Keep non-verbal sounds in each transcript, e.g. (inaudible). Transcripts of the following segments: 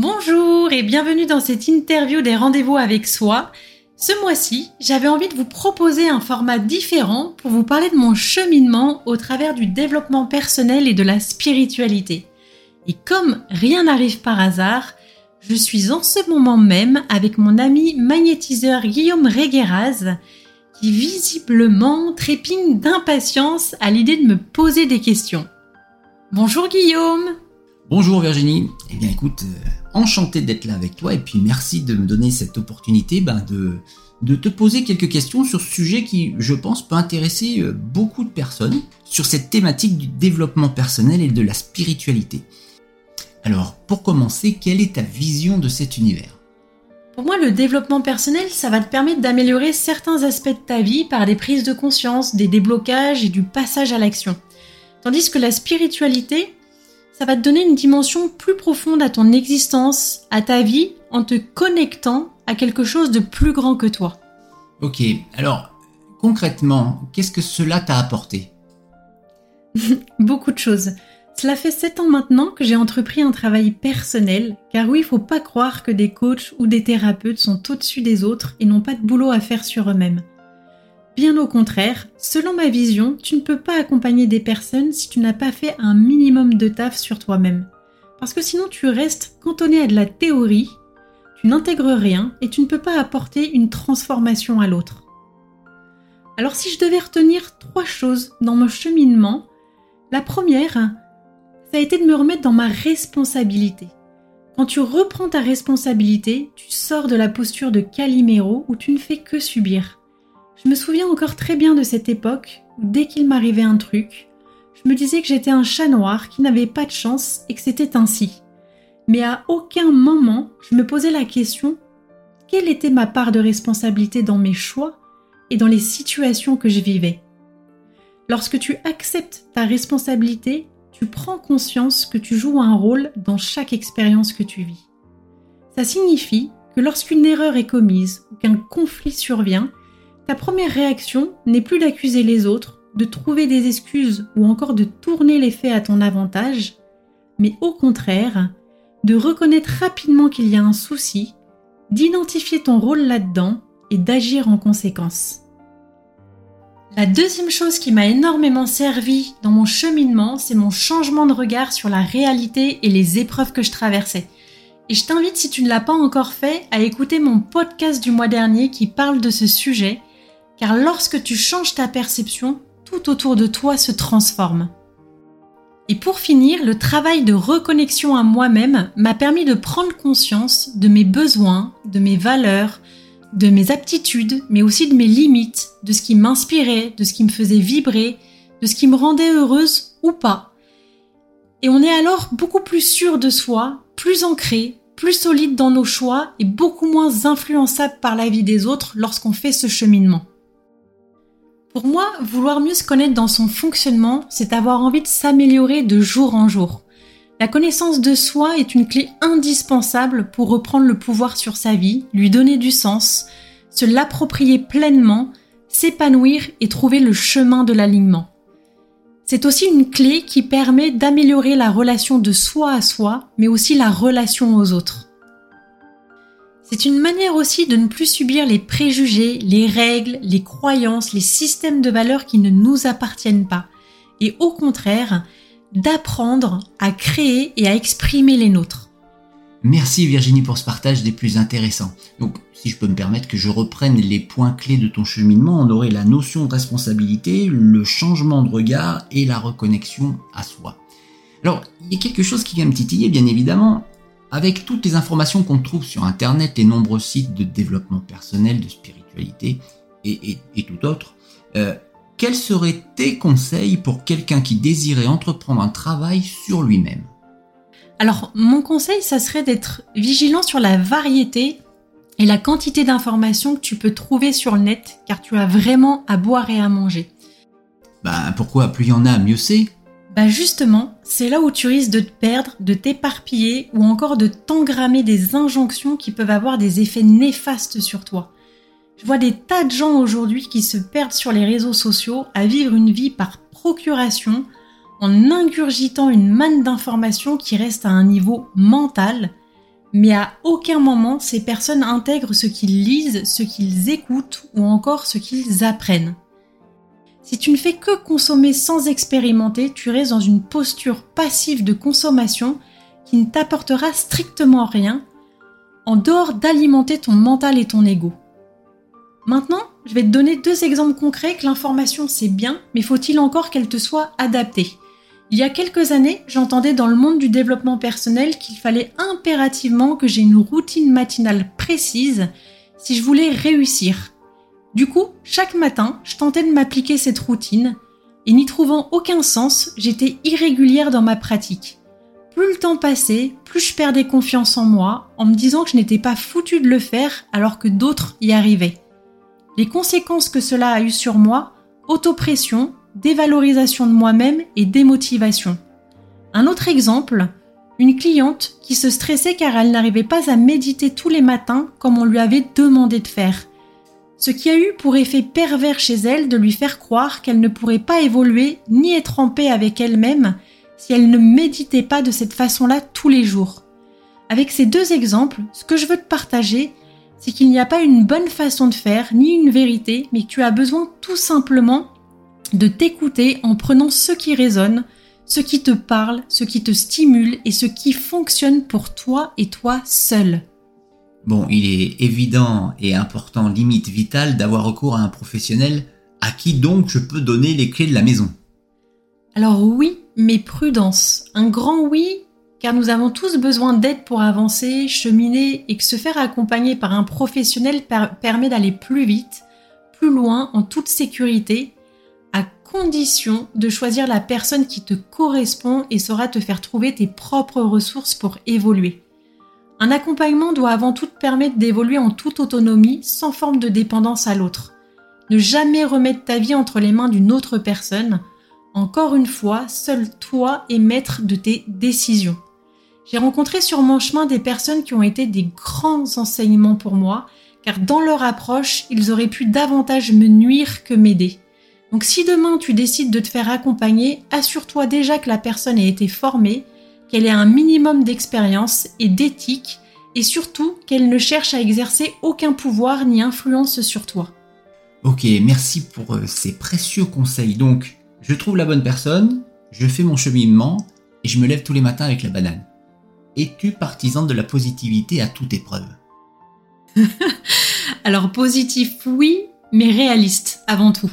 Bonjour et bienvenue dans cette interview des rendez-vous avec soi. Ce mois-ci, j'avais envie de vous proposer un format différent pour vous parler de mon cheminement au travers du développement personnel et de la spiritualité. Et comme rien n'arrive par hasard, je suis en ce moment même avec mon ami magnétiseur Guillaume Regueraz qui visiblement trépigne d'impatience à l'idée de me poser des questions. Bonjour Guillaume Bonjour Virginie. Eh bien écoute, euh, enchanté d'être là avec toi et puis merci de me donner cette opportunité ben, de, de te poser quelques questions sur ce sujet qui, je pense, peut intéresser euh, beaucoup de personnes sur cette thématique du développement personnel et de la spiritualité. Alors, pour commencer, quelle est ta vision de cet univers? Pour moi, le développement personnel, ça va te permettre d'améliorer certains aspects de ta vie par des prises de conscience, des déblocages et du passage à l'action. Tandis que la spiritualité, ça va te donner une dimension plus profonde à ton existence, à ta vie, en te connectant à quelque chose de plus grand que toi. Ok, alors concrètement, qu'est-ce que cela t'a apporté (laughs) Beaucoup de choses. Cela fait 7 ans maintenant que j'ai entrepris un travail personnel, car oui, il faut pas croire que des coachs ou des thérapeutes sont au-dessus des autres et n'ont pas de boulot à faire sur eux-mêmes. Bien au contraire, selon ma vision, tu ne peux pas accompagner des personnes si tu n'as pas fait un minimum de taf sur toi-même. Parce que sinon tu restes cantonné à de la théorie, tu n'intègres rien et tu ne peux pas apporter une transformation à l'autre. Alors si je devais retenir trois choses dans mon cheminement, la première, ça a été de me remettre dans ma responsabilité. Quand tu reprends ta responsabilité, tu sors de la posture de Calimero où tu ne fais que subir. Je me souviens encore très bien de cette époque où dès qu'il m'arrivait un truc, je me disais que j'étais un chat noir qui n'avait pas de chance et que c'était ainsi. Mais à aucun moment je me posais la question quelle était ma part de responsabilité dans mes choix et dans les situations que je vivais? Lorsque tu acceptes ta responsabilité, tu prends conscience que tu joues un rôle dans chaque expérience que tu vis. Ça signifie que lorsqu'une erreur est commise ou qu'un conflit survient, ta première réaction n'est plus d'accuser les autres, de trouver des excuses ou encore de tourner les faits à ton avantage, mais au contraire, de reconnaître rapidement qu'il y a un souci, d'identifier ton rôle là-dedans et d'agir en conséquence. La deuxième chose qui m'a énormément servi dans mon cheminement, c'est mon changement de regard sur la réalité et les épreuves que je traversais. Et je t'invite, si tu ne l'as pas encore fait, à écouter mon podcast du mois dernier qui parle de ce sujet car lorsque tu changes ta perception, tout autour de toi se transforme. Et pour finir, le travail de reconnexion à moi-même m'a permis de prendre conscience de mes besoins, de mes valeurs, de mes aptitudes, mais aussi de mes limites, de ce qui m'inspirait, de ce qui me faisait vibrer, de ce qui me rendait heureuse ou pas. Et on est alors beaucoup plus sûr de soi, plus ancré, plus solide dans nos choix et beaucoup moins influençable par la vie des autres lorsqu'on fait ce cheminement. Pour moi, vouloir mieux se connaître dans son fonctionnement, c'est avoir envie de s'améliorer de jour en jour. La connaissance de soi est une clé indispensable pour reprendre le pouvoir sur sa vie, lui donner du sens, se l'approprier pleinement, s'épanouir et trouver le chemin de l'alignement. C'est aussi une clé qui permet d'améliorer la relation de soi à soi, mais aussi la relation aux autres. C'est une manière aussi de ne plus subir les préjugés, les règles, les croyances, les systèmes de valeurs qui ne nous appartiennent pas. Et au contraire, d'apprendre à créer et à exprimer les nôtres. Merci Virginie pour ce partage des plus intéressants. Donc, si je peux me permettre que je reprenne les points clés de ton cheminement, on aurait la notion de responsabilité, le changement de regard et la reconnexion à soi. Alors, il y a quelque chose qui vient me titiller, bien évidemment, avec toutes les informations qu'on trouve sur Internet, les nombreux sites de développement personnel, de spiritualité et, tout autre, euh, quels seraient tes conseils pour quelqu'un qui désirait entreprendre un travail sur lui-même? Alors, mon conseil, ça serait d'être vigilant sur la variété et la quantité d'informations que tu peux trouver sur le net, car tu as vraiment à boire et à manger. Ben pourquoi? Plus il y en a, mieux c'est. Bah justement, c'est là où tu risques de te perdre, de t'éparpiller ou encore de t'engrammer des injonctions qui peuvent avoir des effets néfastes sur toi. Je vois des tas de gens aujourd'hui qui se perdent sur les réseaux sociaux à vivre une vie par procuration en ingurgitant une manne d'informations qui reste à un niveau mental mais à aucun moment ces personnes intègrent ce qu'ils lisent, ce qu'ils écoutent ou encore ce qu'ils apprennent. Si tu ne fais que consommer sans expérimenter, tu restes dans une posture passive de consommation qui ne t'apportera strictement rien, en dehors d'alimenter ton mental et ton ego. Maintenant, je vais te donner deux exemples concrets que l'information c'est bien, mais faut-il encore qu'elle te soit adaptée? Il y a quelques années, j'entendais dans le monde du développement personnel qu'il fallait impérativement que j'ai une routine matinale précise si je voulais réussir. Du coup, chaque matin, je tentais de m'appliquer cette routine, et n'y trouvant aucun sens, j'étais irrégulière dans ma pratique. Plus le temps passait, plus je perdais confiance en moi, en me disant que je n'étais pas foutu de le faire alors que d'autres y arrivaient. Les conséquences que cela a eu sur moi, autopression, dévalorisation de moi-même et démotivation. Un autre exemple, une cliente qui se stressait car elle n'arrivait pas à méditer tous les matins comme on lui avait demandé de faire. Ce qui a eu pour effet pervers chez elle de lui faire croire qu'elle ne pourrait pas évoluer ni être en paix avec elle-même si elle ne méditait pas de cette façon-là tous les jours. Avec ces deux exemples, ce que je veux te partager, c'est qu'il n'y a pas une bonne façon de faire, ni une vérité, mais tu as besoin tout simplement de t'écouter en prenant ce qui résonne, ce qui te parle, ce qui te stimule et ce qui fonctionne pour toi et toi seul. Bon, il est évident et important, limite vital, d'avoir recours à un professionnel à qui donc je peux donner les clés de la maison. Alors oui, mais prudence. Un grand oui, car nous avons tous besoin d'aide pour avancer, cheminer et que se faire accompagner par un professionnel permet d'aller plus vite, plus loin, en toute sécurité, à condition de choisir la personne qui te correspond et saura te faire trouver tes propres ressources pour évoluer. Un accompagnement doit avant tout te permettre d'évoluer en toute autonomie, sans forme de dépendance à l'autre. Ne jamais remettre ta vie entre les mains d'une autre personne, encore une fois, seul toi est maître de tes décisions. J'ai rencontré sur mon chemin des personnes qui ont été des grands enseignements pour moi, car dans leur approche, ils auraient pu davantage me nuire que m'aider. Donc si demain tu décides de te faire accompagner, assure-toi déjà que la personne ait été formée, qu'elle ait un minimum d'expérience et d'éthique, et surtout qu'elle ne cherche à exercer aucun pouvoir ni influence sur toi. Ok, merci pour euh, ces précieux conseils. Donc, je trouve la bonne personne, je fais mon cheminement et je me lève tous les matins avec la banane. Es-tu partisan de la positivité à toute épreuve? (laughs) Alors positif oui, mais réaliste avant tout.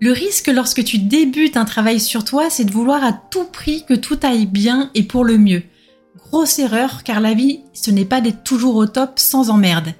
Le risque lorsque tu débutes un travail sur toi, c'est de vouloir à tout prix que tout aille bien et pour le mieux. Grosse erreur, car la vie, ce n'est pas d'être toujours au top sans emmerde.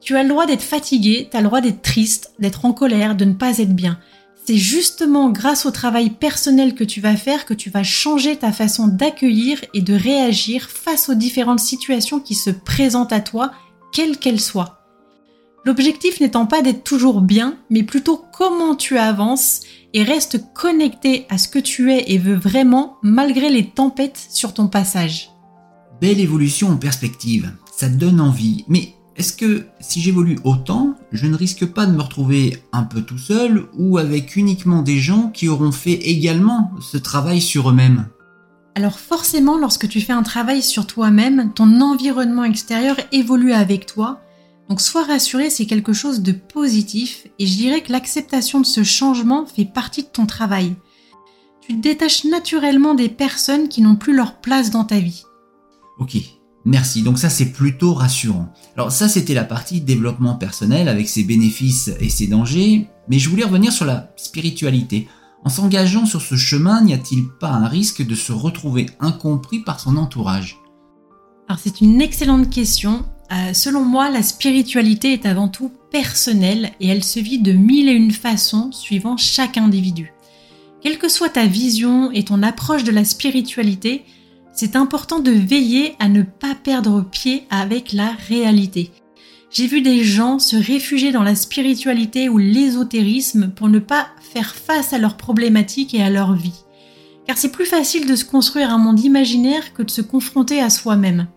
Tu as le droit d'être fatigué, tu as le droit d'être triste, d'être en colère, de ne pas être bien c'est justement grâce au travail personnel que tu vas faire que tu vas changer ta façon d'accueillir et de réagir face aux différentes situations qui se présentent à toi, quelles qu'elles soient. L'objectif n'étant pas d'être toujours bien, mais plutôt comment tu avances et restes connecté à ce que tu es et veux vraiment malgré les tempêtes sur ton passage. Belle évolution en perspective, ça donne envie, mais est-ce que si j'évolue autant, je ne risque pas de me retrouver un peu tout seul ou avec uniquement des gens qui auront fait également ce travail sur eux-mêmes? Alors forcément, lorsque tu fais un travail sur toi-même, ton environnement extérieur évolue avec toi. Donc sois rassuré, c'est quelque chose de positif et je dirais que l'acceptation de ce changement fait partie de ton travail. Tu te détaches naturellement des personnes qui n'ont plus leur place dans ta vie. Ok, Merci, donc ça c'est plutôt rassurant. Alors ça c'était la partie développement personnel avec ses bénéfices et ses dangers, mais je voulais revenir sur la spiritualité. En s'engageant sur ce chemin, n'y a-t-il pas un risque de se retrouver incompris par son entourage? Alors c'est une excellente question. Euh, selon moi, la spiritualité est avant tout personnelle et elle se vit de mille et une façons suivant chaque individu. Quelle que soit ta vision et ton approche de la spiritualité, c'est important de veiller à ne pas perdre pied avec la réalité. J'ai vu des gens se réfugier dans la spiritualité ou l'ésotérisme pour ne pas faire face à leurs problématiques et à leur vie. Car c'est plus facile de se construire un monde imaginaire que de se confronter à soi-même.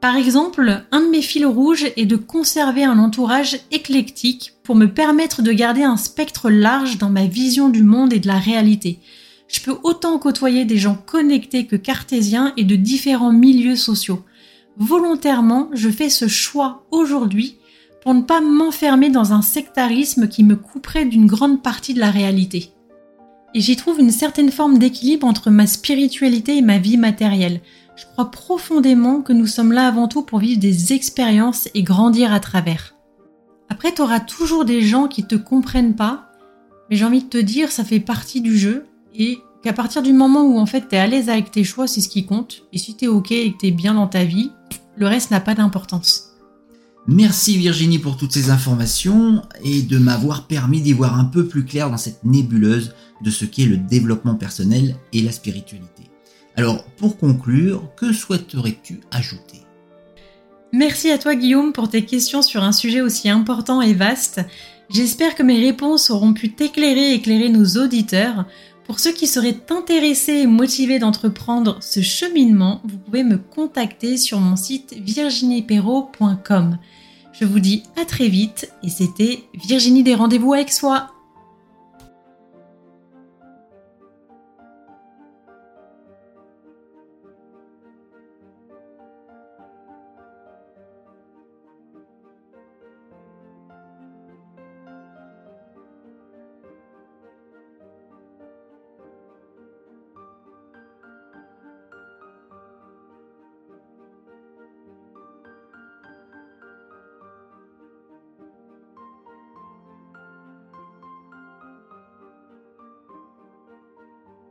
Par exemple, un de mes fils rouges est de conserver un entourage éclectique pour me permettre de garder un spectre large dans ma vision du monde et de la réalité je peux autant côtoyer des gens connectés que cartésiens et de différents milieux sociaux. volontairement, je fais ce choix aujourd'hui pour ne pas m'enfermer dans un sectarisme qui me couperait d'une grande partie de la réalité. Et j'y trouve une certaine forme d'équilibre entre ma spiritualité et ma vie matérielle. Je crois profondément que nous sommes là avant tout pour vivre des expériences et grandir à travers. Après, tu auras toujours des gens qui te comprennent pas, mais j'ai envie de te dire, ça fait partie du jeu et qu'à partir du moment où en fait tu es à l'aise avec tes choix, c'est ce qui compte. Et si tu es ok et que tu es bien dans ta vie, le reste n'a pas d'importance. Merci Virginie pour toutes ces informations et de m'avoir permis d'y voir un peu plus clair dans cette nébuleuse de ce qu'est le développement personnel et la spiritualité. Alors, pour conclure, que souhaiterais-tu ajouter? Merci à toi Guillaume pour tes questions sur un sujet aussi important et vaste. J'espère que mes réponses auront pu t'éclairer et éclairer nos auditeurs. Pour ceux qui seraient intéressés et motivés d'entreprendre ce cheminement, vous pouvez me contacter sur mon site virginiepero.com. Je vous dis à très vite et c'était Virginie des rendez-vous avec soi.